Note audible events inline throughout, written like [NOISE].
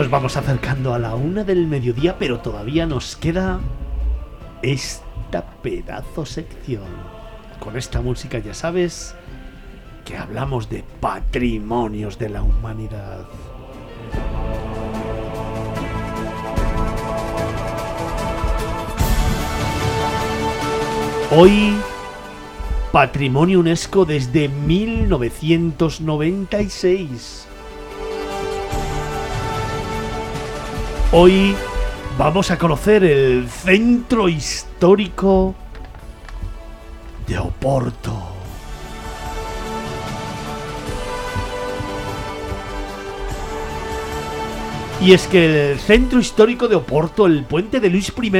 Nos vamos acercando a la una del mediodía, pero todavía nos queda esta pedazo sección. Con esta música ya sabes que hablamos de patrimonios de la humanidad. Hoy, Patrimonio UNESCO desde 1996. Hoy vamos a conocer el centro histórico de Oporto. Y es que el centro histórico de Oporto, el puente de Luis I,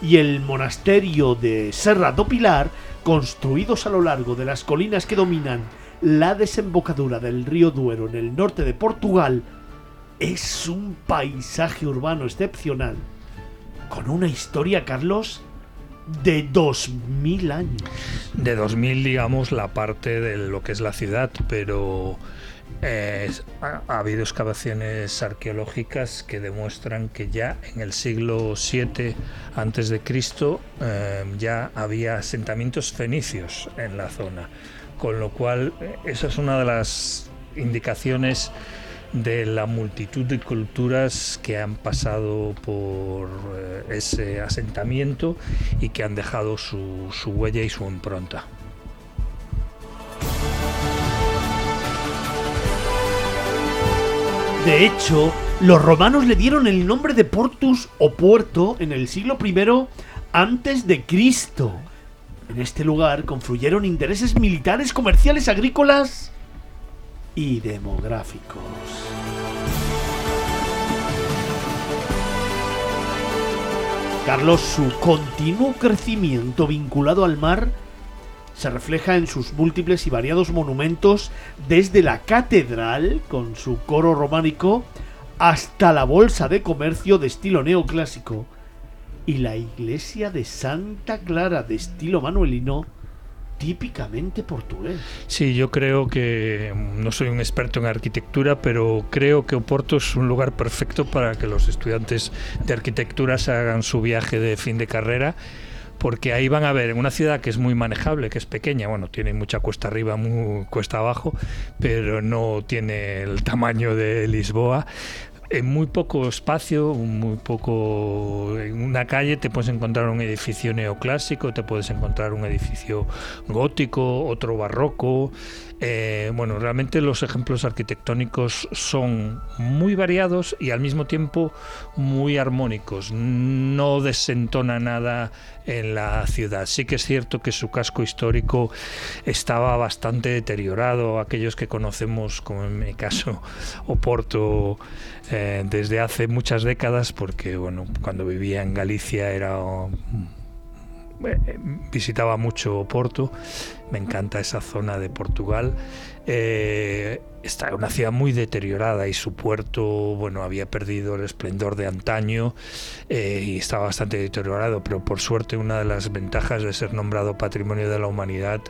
y el monasterio de Serra do Pilar, construidos a lo largo de las colinas que dominan la desembocadura del río Duero en el norte de Portugal, es un paisaje urbano excepcional, con una historia, Carlos, de 2000 años. De 2000, digamos, la parte de lo que es la ciudad, pero eh, ha, habido excavaciones arqueológicas que demuestran que ya en el siglo VII antes de Cristo eh, ya había asentamientos fenicios en la zona, con lo cual eh, esa es una de las indicaciones de la multitud de culturas que han pasado por ese asentamiento y que han dejado su huella y su impronta. De hecho, los romanos le dieron el nombre de Portus o puerto en el siglo I antes de Cristo. En este lugar confluyeron intereses militares, comerciales, agrícolas y demográficos. Carlos, su continuo crecimiento vinculado al mar se refleja en sus múltiples y variados monumentos desde la catedral, con su coro románico, hasta la bolsa de comercio de estilo neoclásico y la iglesia de Santa Clara de estilo manuelino típicamente portugués. Sí, yo creo que no soy un experto en arquitectura, pero creo que Oporto es un lugar perfecto para que los estudiantes de arquitectura hagan su viaje de fin de carrera porque ahí van a ver una ciudad que es muy manejable, que es pequeña, bueno, tiene mucha cuesta arriba, muy cuesta abajo, pero no tiene el tamaño de Lisboa. En muy poco espacio, muy poco. En una calle te puedes encontrar un edificio neoclásico, te puedes encontrar un edificio gótico, otro barroco. Eh, bueno, realmente los ejemplos arquitectónicos son muy variados y al mismo tiempo muy armónicos. No desentona nada en la ciudad. Sí que es cierto que su casco histórico estaba bastante deteriorado. Aquellos que conocemos, como en mi caso, Oporto, eh, desde hace muchas décadas, porque bueno, cuando vivía en Galicia era eh, visitaba mucho Oporto, me encanta esa zona de Portugal. Eh, está una ciudad muy deteriorada y su puerto, bueno, había perdido el esplendor de antaño eh, y estaba bastante deteriorado, pero por suerte una de las ventajas de ser nombrado Patrimonio de la Humanidad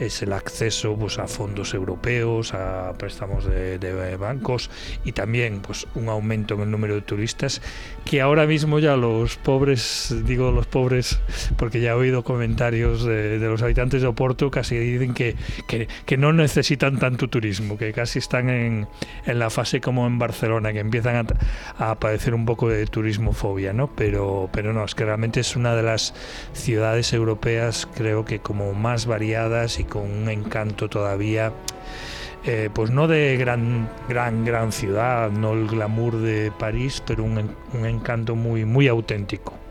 es el acceso pues, a fondos europeos, a préstamos de, bancos y también pues, un aumento en el número de turistas que ahora mismo ya los pobres, digo los pobres porque ya he oído comentarios de, los habitantes de Oporto, dicen que, que, que no necesitan tanto turismo, que casi están en, en la fase como en Barcelona, que empiezan a, a, padecer un poco de turismofobia, ¿no? Pero, pero no, es que realmente es una de las ciudades europeas, creo que como más variadas y con un encanto todavía. Eh, pues no de gran, gran, gran ciudad, no el glamour de París, pero un, un encanto muy, muy auténtico.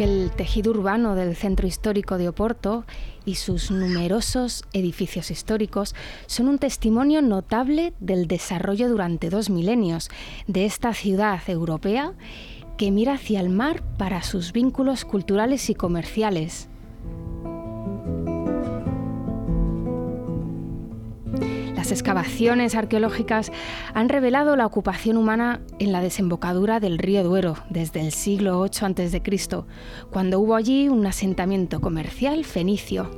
El tejido urbano del centro histórico de Oporto y sus numerosos edificios históricos son un testimonio notable del desarrollo durante dos milenios de esta ciudad europea que mira hacia el mar para sus vínculos culturales y comerciales. Las excavaciones arqueológicas han revelado la ocupación humana en la desembocadura del río Duero desde el siglo VIII a.C., cuando hubo allí un asentamiento comercial fenicio.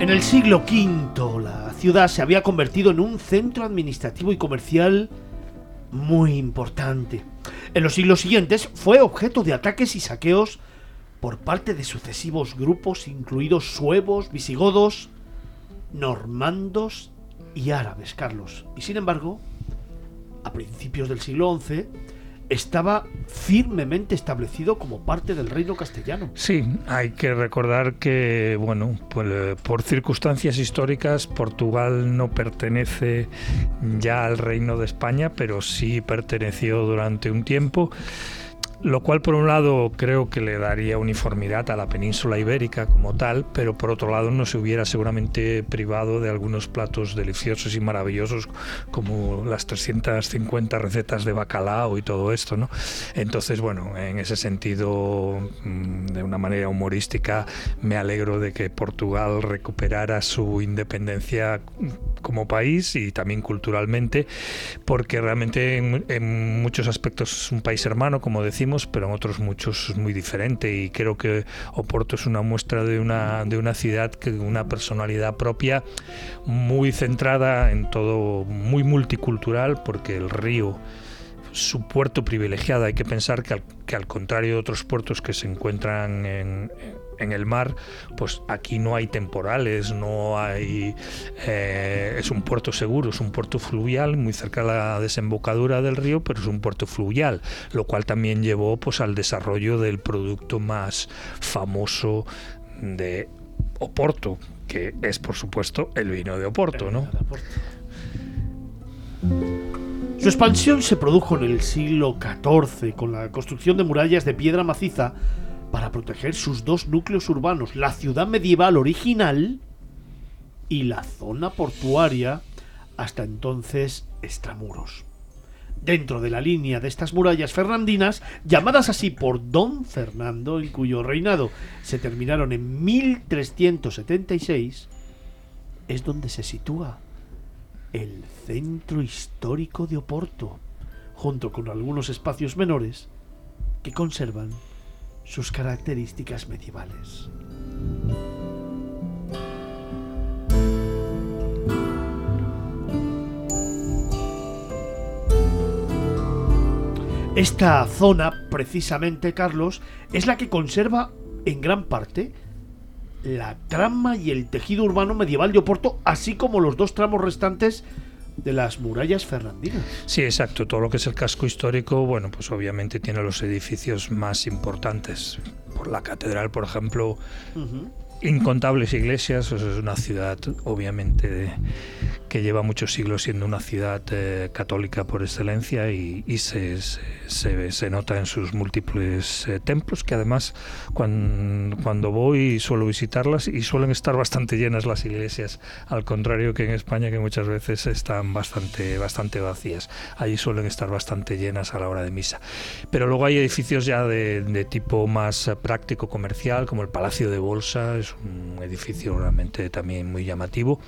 En el siglo V, ciudad se había convertido en un centro administrativo y comercial muy importante. En los siglos siguientes fue objeto de ataques y saqueos por parte de sucesivos grupos, incluidos suevos, visigodos, normandos y árabes, Carlos. Y sin embargo, a principios del siglo XI, estaba firmemente establecido como parte del reino castellano. Sí, hay que recordar que, bueno, pues, por circunstancias históricas, Portugal no pertenece ya al reino de España, pero sí perteneció durante un tiempo lo cual por un lado creo que le daría uniformidad a la península ibérica como tal, pero por otro lado no se hubiera seguramente privado de algunos platos deliciosos y maravillosos como las 350 recetas de bacalao y todo esto, ¿no? Entonces, bueno, en ese sentido, mm, de una manera humorística, me alegro de que Portugal recuperara su independencia como país y también culturalmente, porque realmente en, en muchos aspectos es un país hermano, como decimos, pero en otros muchos es muy diferente y creo que Oporto es una muestra de una, de una ciudad que una personalidad propia muy centrada en todo, muy multicultural, porque el río su puerto privilegiado. Hay que pensar que al, que al contrario de otros puertos que se encuentran en, en el mar, pues aquí no hay temporales, no hay... Eh, es un puerto seguro, es un puerto fluvial, muy cerca de la desembocadura del río, pero es un puerto fluvial, lo cual también llevó pues, al desarrollo del producto más famoso de Oporto, que es por supuesto el vino de Oporto, ¿no? Su expansión se produjo en el siglo XIV con la construcción de murallas de piedra maciza para proteger sus dos núcleos urbanos, la ciudad medieval original y la zona portuaria, hasta entonces extramuros. Dentro de la línea de estas murallas fernandinas, llamadas así por Don Fernando, en cuyo reinado se terminaron en 1376, es donde se sitúa el centro histórico de Oporto, junto con algunos espacios menores que conservan sus características medievales. Esta zona, precisamente, Carlos, es la que conserva en gran parte la trama y el tejido urbano medieval de Oporto, así como los dos tramos restantes de las murallas fernandinas. Sí, exacto. Todo lo que es el casco histórico, bueno, pues obviamente tiene los edificios más importantes. Por la catedral, por ejemplo, incontables iglesias. es una ciudad, obviamente, que lleva muchos siglos siendo una ciudad eh, católica por excelencia y, se, se, se, nota en sus múltiples eh, templos, que además cuando, cuando, voy suelo visitarlas y suelen estar bastante llenas las iglesias, al contrario que en España, que muchas veces están bastante, bastante vacías. Allí suelen estar bastante llenas a la hora de misa. Pero luego hay edificios ya de, de tipo más práctico comercial, como el Palacio de Bolsa, un edificio realmente también muy llamativo.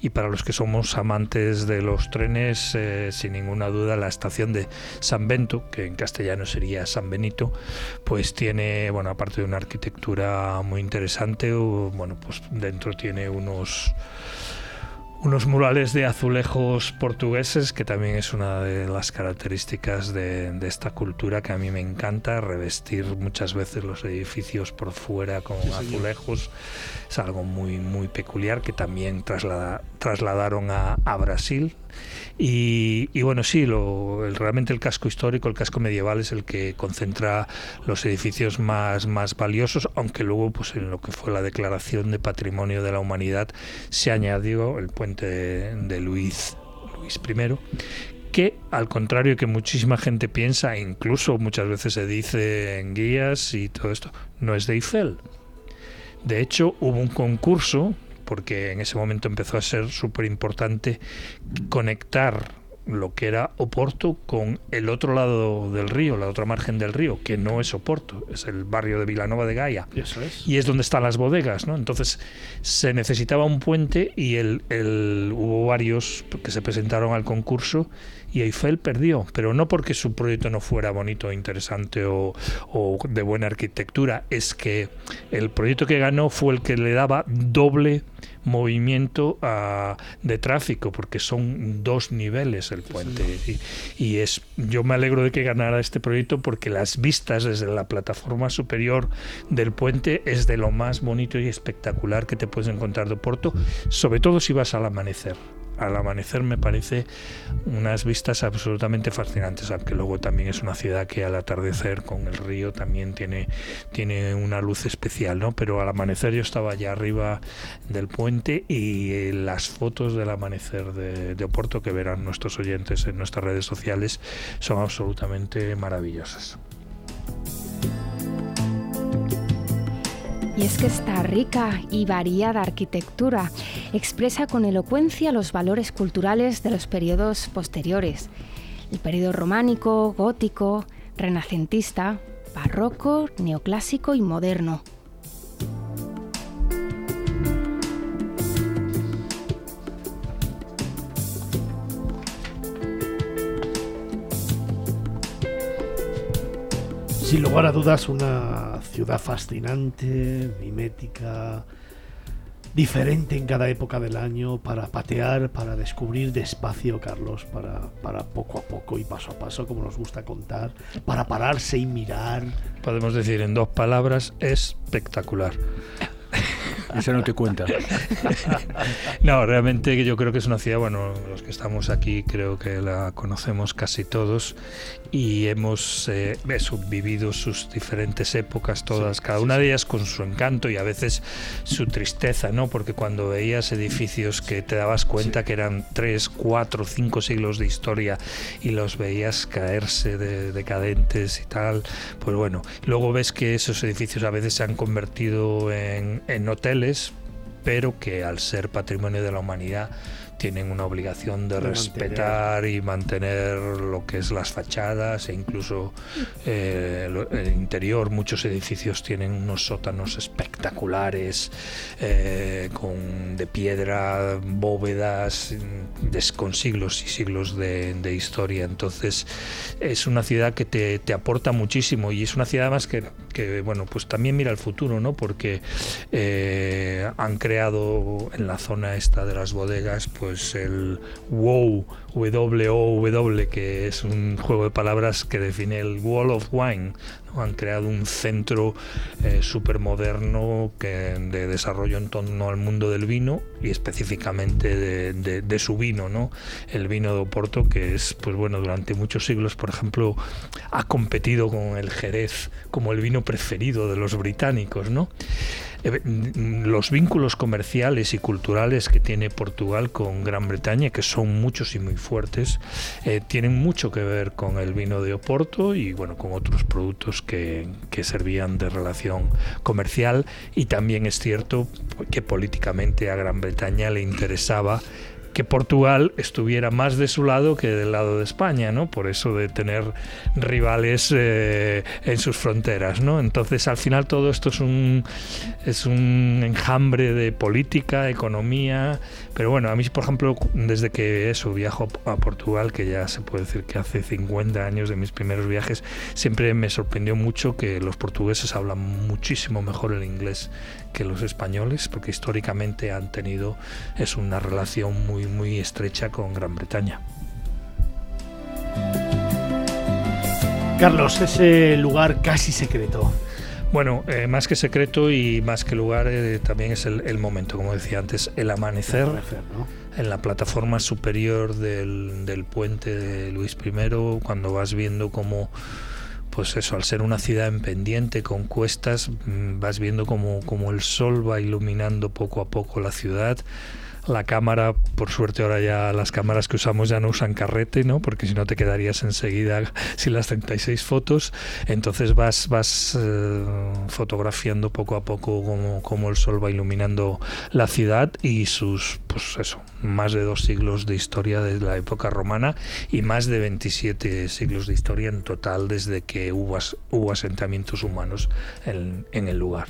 Y para los que somos amantes de los trenes, eh, sin ninguna duda la estación de San Bento, que en castellano sería San Benito, pues tiene, bueno, aparte de una arquitectura muy interesante, bueno, pues dentro tiene unos unos murales de azulejos portugueses, que también es una de las características de, esta cultura que a mí me encanta, revestir muchas veces los edificios por fuera con azulejos. Es algo muy, muy peculiar que también trasladaron a, a Brasil y, bueno, sí, lo, realmente el casco histórico, el casco medieval es el que concentra los edificios más, más valiosos, aunque luego pues en lo que fue la declaración de patrimonio de la humanidad se añadió el puente de, Luis, Luis I que al contrario que muchísima gente piensa, incluso muchas veces se dice en guías y todo esto, no es de Eiffel. De hecho, hubo un concurso porque en ese momento empezó a ser súper importante conectar lo que era Oporto con el otro lado del río, la otra margen del río, que no es Oporto, es el barrio de Vilanova de Gaia. Eso es. Y es donde están las bodegas, ¿no? Entonces se necesitaba un puente y el, el, hubo varios que se presentaron al concurso y Eiffel perdió, pero no porque su proyecto no fuera bonito, interesante o, o, de buena arquitectura, es que el proyecto que ganó fue el que le daba doble movimiento uh, de tráfico, porque son dos niveles el puente. Y, y, es, yo me alegro de que ganara este proyecto porque las vistas desde la plataforma superior del puente es de lo más bonito y espectacular que te puedes encontrar de Porto, sobre todo si vas al amanecer al amanecer me parece unas vistas absolutamente fascinantes, aunque luego también es una ciudad que al atardecer con el río también tiene, tiene una luz especial, ¿no? Pero al amanecer yo estaba allá arriba del puente y eh, las fotos del amanecer de, de Oporto que verán nuestros oyentes en nuestras redes sociales son absolutamente maravillosas. Y es que esta rica y variada arquitectura expresa con elocuencia los valores culturales de los periodos posteriores. El periodo románico, gótico, renacentista, barroco, neoclásico y moderno. Sin lugar a dudas una ciudad fascinante, mimética, diferente en cada época del año, para patear, para descubrir despacio, Carlos, para, para poco a poco y paso a paso, como nos gusta contar, para pararse y mirar. Podemos decir en dos palabras, espectacular. Eso no te cuenta. [LAUGHS] no, realmente yo creo que es una ciudad, bueno, los que estamos aquí creo que la conocemos casi todos y hemos eh, eso, vivido sus diferentes épocas, todas, sí, cada una de ellas con su encanto y a veces su tristeza, ¿no? Porque cuando veías edificios que te dabas cuenta sí. que eran tres, cuatro, cinco siglos de historia y los veías caerse de, decadentes y tal, pues bueno, luego ves que esos edificios a veces se han convertido en, en hoteles pero que al ser patrimonio de la humanidad tienen una obligación de, de respetar mantener. y mantener lo que es las fachadas e incluso eh, el interior. Muchos edificios tienen unos sótanos espectaculares eh, con, de piedra, bóvedas de, con siglos y siglos de, de, historia. Entonces es una ciudad que te, te, aporta muchísimo y es una ciudad más que, que bueno, pues también mira el futuro, ¿no? Porque eh, han creado en la zona esta de las bodegas, pues pues el WoW, W-O-W, que es un juego de palabras que define el Wall of Wine. Han creado un centro eh, súper moderno que, de desarrollo en torno al mundo del vino y específicamente de, su vino, ¿no? El vino de Oporto, que es, pues bueno, durante muchos siglos, por ejemplo, ha competido con el Jerez como el vino preferido de los británicos, ¿no? Eh, los vínculos comerciales y culturales que tiene Portugal con Gran Bretaña, que son muchos y muy fuertes, eh, tienen mucho que ver con el vino de Oporto y bueno, con otros productos que, que servían de relación comercial. Y también es cierto que políticamente a Gran Bretaña le interesaba que Portugal estuviera más de su lado que del lado de España, ¿no? Por eso de tener rivales eh, en sus fronteras, ¿no? Entonces, al final todo esto es un es un enjambre de política, economía, pero bueno, a mí, por ejemplo, desde que eso viajo a Portugal, que ya se puede decir que hace 50 años de mis primeros viajes, siempre me sorprendió mucho que los portugueses hablan muchísimo mejor el inglés que los españoles, porque históricamente han tenido es una relación muy muy estrecha con Gran Bretaña. Carlos, ese lugar casi secreto. Bueno, eh, más que secreto y más que lugar, eh, también es el, el, momento, como decía antes, el amanecer, el amanecer ¿no? en la plataforma superior del, del, puente de Luis I, cuando vas viendo cómo, pues eso, al ser una ciudad en pendiente con cuestas, vas viendo como, como el sol va iluminando poco a poco la ciudad la cámara, por suerte ahora ya las cámaras que usamos ya no usan carrete, ¿no? Porque si no te quedarías enseguida [LAUGHS] sin las 36 fotos. Entonces vas, vas eh, fotografiando poco a poco cómo el sol va iluminando la ciudad y sus, pues eso, más de dos siglos de historia desde la época romana y más de 27 siglos de historia en total desde que hubo, hubo asentamientos humanos en el lugar.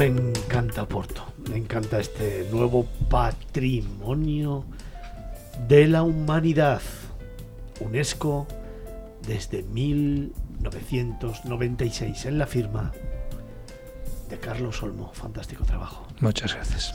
Me encanta Porto, me encanta este nuevo patrimonio de la humanidad. UNESCO desde 1996 en la firma de Carlos Olmo. Fantástico trabajo. Muchas gracias.